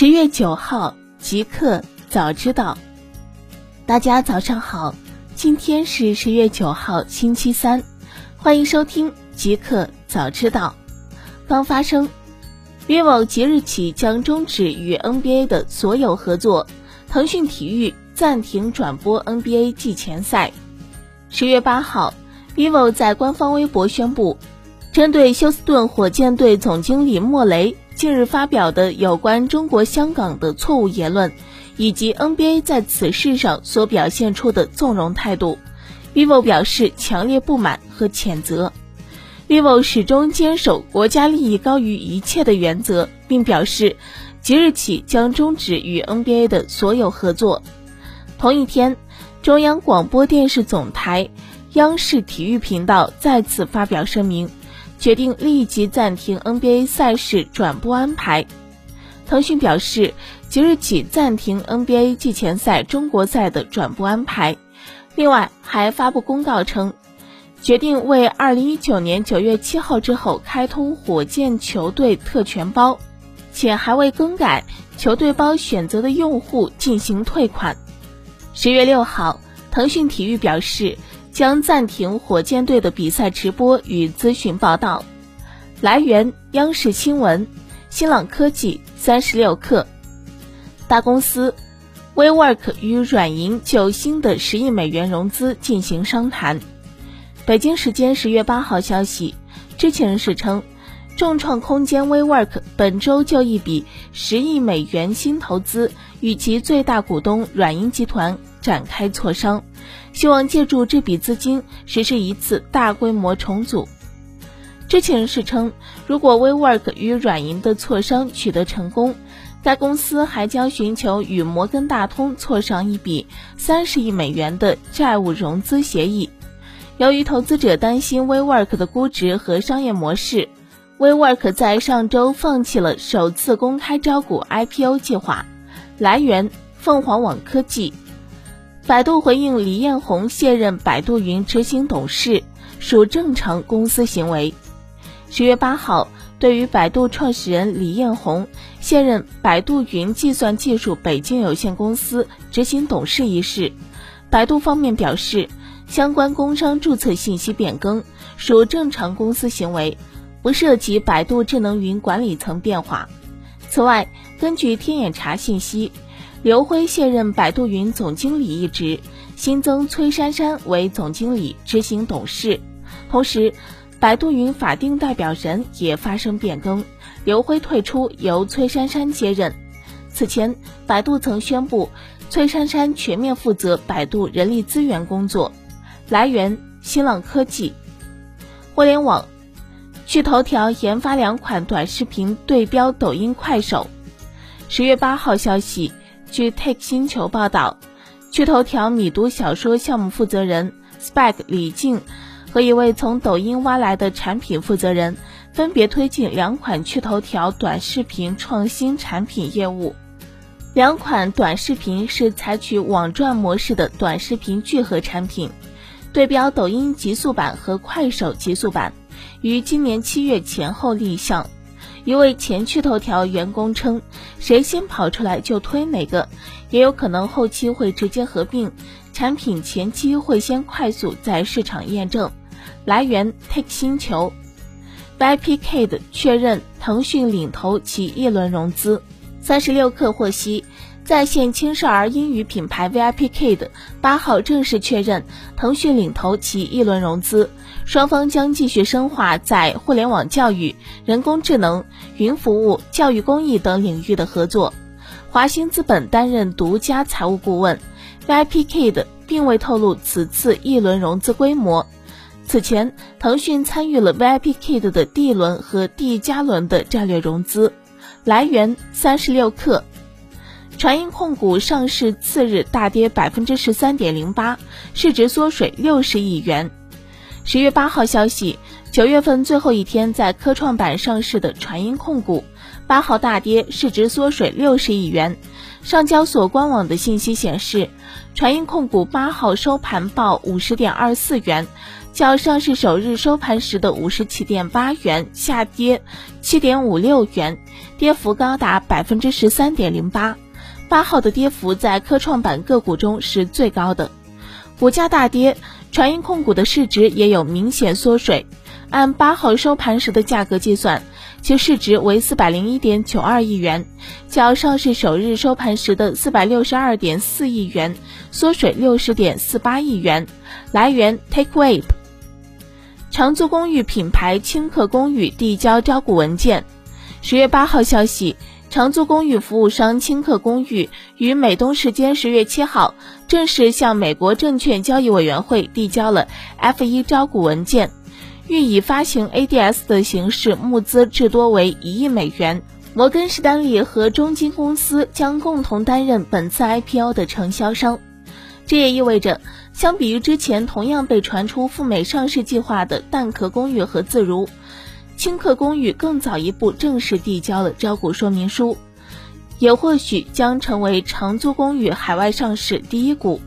十月九号，即刻早知道。大家早上好，今天是十月九号，星期三，欢迎收听即刻早知道。刚发生，vivo 即日起将终止与 NBA 的所有合作，腾讯体育暂停转播 NBA 季前赛。十月八号，vivo 在官方微博宣布，针对休斯顿火箭队总经理莫雷。近日发表的有关中国香港的错误言论，以及 NBA 在此事上所表现出的纵容态度，vivo 表示强烈不满和谴责。vivo 始终坚守国家利益高于一切的原则，并表示即日起将终止与 NBA 的所有合作。同一天，中央广播电视总台央视体育频道再次发表声明。决定立即暂停 NBA 赛事转播安排。腾讯表示，即日起暂停 NBA 季前赛中国赛的转播安排。另外，还发布公告称，决定为2019年9月7号之后开通火箭球队特权包，且还未更改球队包选择的用户进行退款。十月六号，腾讯体育表示。将暂停火箭队的比赛直播与资讯报道。来源：央视新闻、新浪科技、三十六氪。大公司，WeWork 与软银就新的十亿美元融资进行商谈。北京时间十月八号消息，知情人士称，众创空间 WeWork 本周就一笔十亿美元新投资与其最大股东软银集团。展开磋商，希望借助这笔资金实施一次大规模重组。知情人士称，如果 WeWork 与软银的磋商取得成功，该公司还将寻求与摩根大通磋商一笔三十亿美元的债务融资协议。由于投资者担心 WeWork 的估值和商业模式，WeWork 在上周放弃了首次公开招股 IPO 计划。来源：凤凰网科技。百度回应李彦宏卸任百度云执行董事属正常公司行为。十月八号，对于百度创始人李彦宏卸任百度云计算技术北京有限公司执行董事一事，百度方面表示，相关工商注册信息变更属正常公司行为，不涉及百度智能云管理层变化。此外，根据天眼查信息。刘辉卸任百度云总经理一职，新增崔珊珊为总经理、执行董事。同时，百度云法定代表人也发生变更，刘辉退出，由崔珊珊接任。此前，百度曾宣布崔珊珊全面负责百度人力资源工作。来源：新浪科技。互联网，趣头条研发两款短视频对标抖音、快手。十月八号消息。据 Take 星球报道，趣头条米读小说项目负责人 Spike 李静和一位从抖音挖来的产品负责人，分别推进两款趣头条短视频创新产品业务。两款短视频是采取网赚模式的短视频聚合产品，对标抖音极速版和快手极速版，于今年七月前后立项。一位前趣头条员工称：“谁先跑出来就推哪个，也有可能后期会直接合并。产品前期会先快速在市场验证。”来源：Take 星球。VIPKid 确认腾讯领投其一轮融资。三十六氪获悉。在线青少儿英语品牌 VIPKid 八号正式确认腾讯领投其一轮融资，双方将继续深化在互联网教育、人工智能、云服务、教育公益等领域的合作。华兴资本担任独家财务顾问，VIPKid 并未透露此次一轮融资规模。此前，腾讯参与了 VIPKid 的 D 轮和 D 加轮的战略融资。来源：三十六氪。传音控股上市次日大跌百分之十三点零八，市值缩水六十亿元。十月八号消息，九月份最后一天在科创板上市的传音控股，八号大跌，市值缩水六十亿元。上交所官网的信息显示，传音控股八号收盘报五十点二四元，较上市首日收盘时的五十七点八元下跌七点五六元，跌幅高达百分之十三点零八。八号的跌幅在科创板个股中是最高的，股价大跌，传音控股的市值也有明显缩水。按八号收盘时的价格计算，其市值为四百零一点九二亿元，较上市首日收盘时的四百六十二点四亿元缩水六十点四八亿元。来源：TakeWave。长租公寓品牌轻客公寓递交招股文件。十月八号消息，长租公寓服务商轻客公寓于美东时间十月七号正式向美国证券交易委员会递交了 F 一招股文件。欲以发行 ADS 的形式募资至多为一亿美元。摩根士丹利和中金公司将共同担任本次 IPO 的承销商。这也意味着，相比于之前同样被传出赴美上市计划的蛋壳公寓和自如，青客公寓更早一步正式递交了招股说明书，也或许将成为长租公寓海外上市第一股。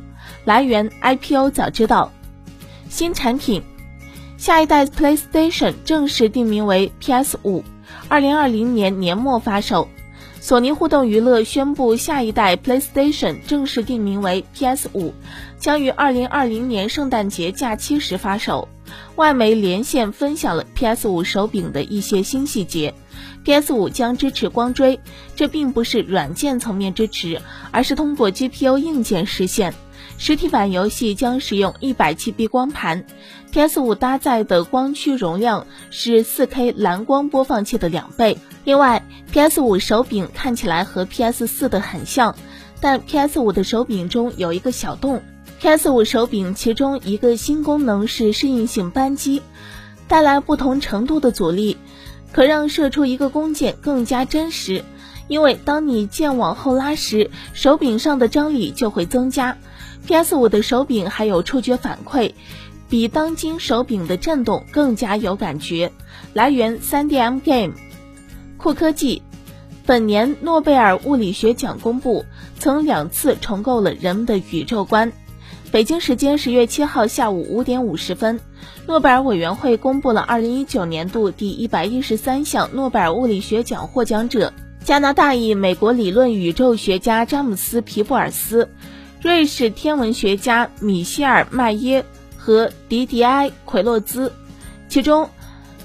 来源：IPO 早知道。新产品。下一代 PlayStation 正式定名为 PS 五，二零二零年年末发售。索尼互动娱乐宣布，下一代 PlayStation 正式定名为 PS 五，将于二零二零年圣诞节假期时发售。外媒连线分享了 PS 五手柄的一些新细节。PS 五将支持光追，这并不是软件层面支持，而是通过 GPU 硬件实现。实体版游戏将使用一百 GB 光盘，PS 五搭载的光驱容量是 4K 蓝光播放器的两倍。另外，PS 五手柄看起来和 PS 四的很像，但 PS 五的手柄中有一个小洞。PS 五手柄其中一个新功能是适应性扳机，带来不同程度的阻力，可让射出一个弓箭更加真实。因为当你剑往后拉时，手柄上的张力就会增加。PS 五的手柄还有触觉反馈，比当今手柄的震动更加有感觉。来源：3DM Game。酷科技，本年诺贝尔物理学奖公布，曾两次重构了人们的宇宙观。北京时间十月七号下午五点五十分，诺贝尔委员会公布了二零一九年度第一百一十三项诺贝尔物理学奖获奖者：加拿大裔美国理论宇宙学家詹姆斯·皮布尔斯。瑞士天文学家米歇尔·麦耶和迪迪埃·奎洛兹，其中，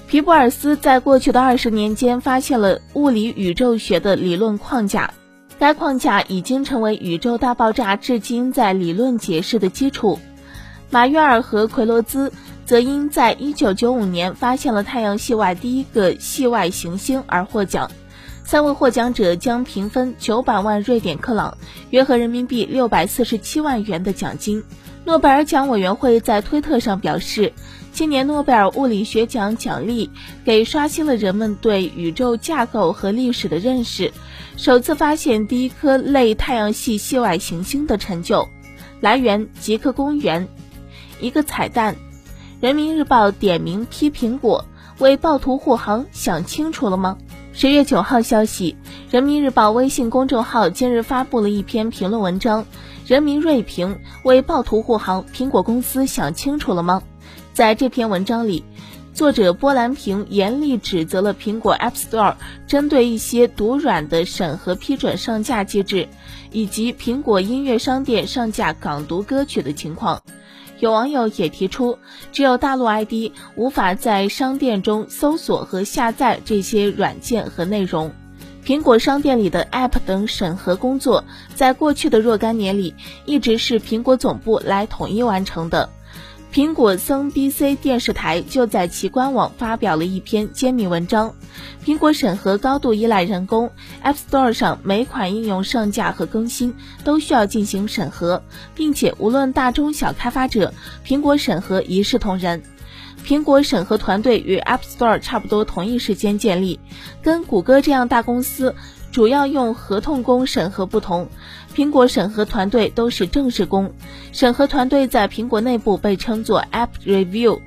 皮布尔斯在过去的二十年间发现了物理宇宙学的理论框架，该框架已经成为宇宙大爆炸至今在理论解释的基础。马约尔和奎洛兹则因在一九九五年发现了太阳系外第一个系外行星而获奖。三位获奖者将平分九百万瑞典克朗，约合人民币六百四十七万元的奖金。诺贝尔奖委员会在推特上表示，今年诺贝尔物理学奖奖励给刷新了人们对宇宙架构和历史的认识，首次发现第一颗类太阳系系外行星的成就。来源：极客公园。一个彩蛋：人民日报点名批苹果，为暴徒护航，想清楚了吗？十月九号消息，人民日报微信公众号今日发布了一篇评论文章，《人民锐评：为暴徒护航，苹果公司想清楚了吗？》在这篇文章里，作者波兰平严厉指责了苹果 App Store 针对一些毒软的审核批准上架机制，以及苹果音乐商店上架港独歌曲的情况。有网友也提出，只有大陆 ID 无法在商店中搜索和下载这些软件和内容。苹果商店里的 App 等审核工作，在过去的若干年里，一直是苹果总部来统一完成的。苹果森 BC 电视台就在其官网发表了一篇揭秘文章。苹果审核高度依赖人工，App Store 上每款应用上架和更新都需要进行审核，并且无论大中小开发者，苹果审核一视同仁。苹果审核团队与 App Store 差不多同一时间建立，跟谷歌这样大公司。主要用合同工审核不同，苹果审核团队都是正式工。审核团队在苹果内部被称作 App Review，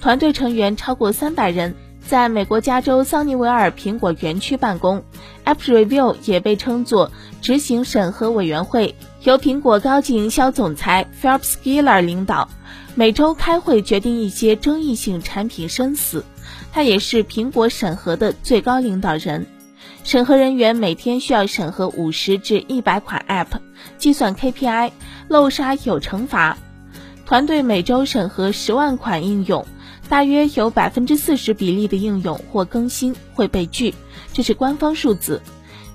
团队成员超过三百人，在美国加州桑尼维尔苹果园区办公。App Review 也被称作执行审核委员会，由苹果高级营销总裁 Philip Schiller 领导，每周开会决定一些争议性产品生死。他也是苹果审核的最高领导人。审核人员每天需要审核五十至一百款 App，计算 KPI，漏刷有惩罚。团队每周审核十万款应用，大约有百分之四十比例的应用或更新会被拒，这是官方数字。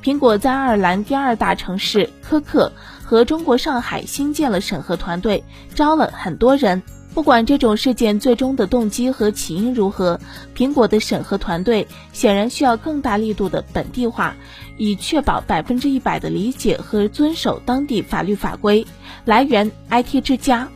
苹果在爱尔兰第二大城市科克和中国上海新建了审核团队，招了很多人。不管这种事件最终的动机和起因如何，苹果的审核团队显然需要更大力度的本地化，以确保百分之一百的理解和遵守当地法律法规。来源：IT 之家。